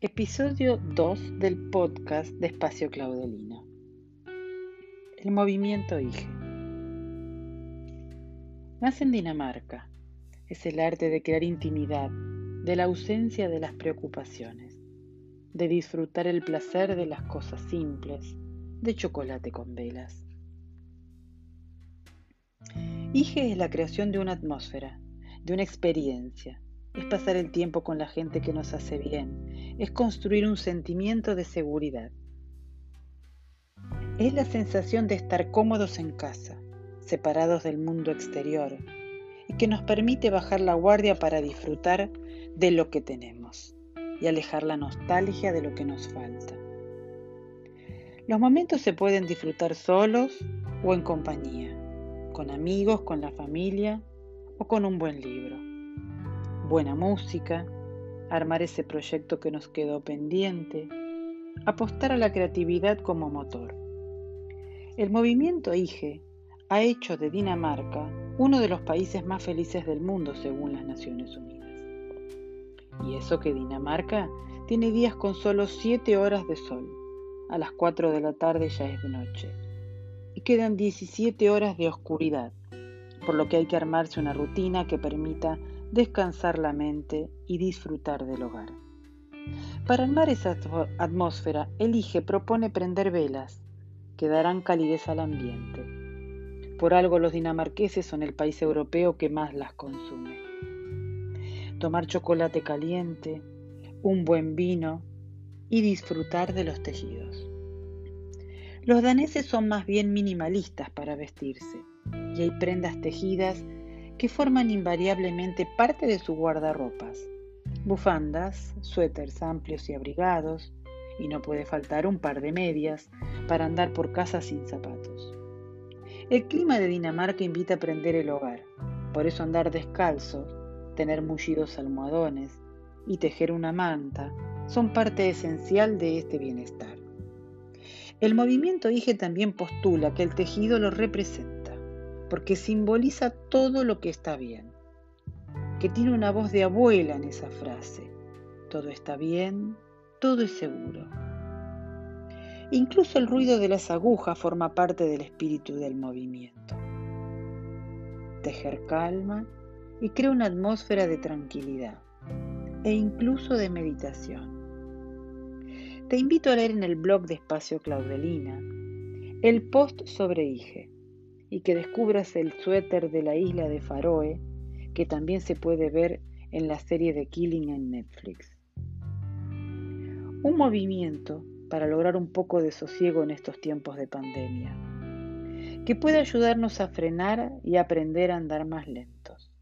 Episodio 2 del podcast de Espacio Claudelino. El movimiento IGE. Nace en Dinamarca. Es el arte de crear intimidad, de la ausencia de las preocupaciones, de disfrutar el placer de las cosas simples, de chocolate con velas. IGE es la creación de una atmósfera, de una experiencia, es pasar el tiempo con la gente que nos hace bien, es construir un sentimiento de seguridad. Es la sensación de estar cómodos en casa, separados del mundo exterior, y que nos permite bajar la guardia para disfrutar de lo que tenemos y alejar la nostalgia de lo que nos falta. Los momentos se pueden disfrutar solos o en compañía, con amigos, con la familia o con un buen libro buena música, armar ese proyecto que nos quedó pendiente, apostar a la creatividad como motor. El movimiento IGE ha hecho de Dinamarca uno de los países más felices del mundo según las Naciones Unidas. Y eso que Dinamarca tiene días con solo 7 horas de sol. A las 4 de la tarde ya es de noche. Y quedan 17 horas de oscuridad, por lo que hay que armarse una rutina que permita descansar la mente y disfrutar del hogar. Para armar esa atmósfera, elige, propone prender velas que darán calidez al ambiente. Por algo los dinamarqueses son el país europeo que más las consume. Tomar chocolate caliente, un buen vino y disfrutar de los tejidos. Los daneses son más bien minimalistas para vestirse y hay prendas tejidas que forman invariablemente parte de su guardarropas. Bufandas, suéteres amplios y abrigados, y no puede faltar un par de medias para andar por casa sin zapatos. El clima de Dinamarca invita a prender el hogar, por eso andar descalzo, tener mullidos almohadones y tejer una manta son parte esencial de este bienestar. El movimiento IGE también postula que el tejido lo representa porque simboliza todo lo que está bien, que tiene una voz de abuela en esa frase. Todo está bien, todo es seguro. Incluso el ruido de las agujas forma parte del espíritu del movimiento. Tejer calma y crea una atmósfera de tranquilidad e incluso de meditación. Te invito a leer en el blog de Espacio Claudelina el post sobre IGE y que descubras el suéter de la isla de Faroe, que también se puede ver en la serie de Killing en Netflix. Un movimiento para lograr un poco de sosiego en estos tiempos de pandemia, que puede ayudarnos a frenar y aprender a andar más lentos,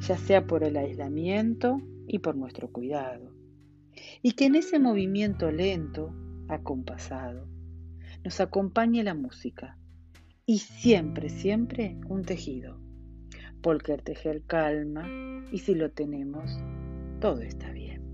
ya sea por el aislamiento y por nuestro cuidado, y que en ese movimiento lento, acompasado, nos acompañe la música y siempre, siempre un tejido. Porque el tejer calma y si lo tenemos, todo está bien.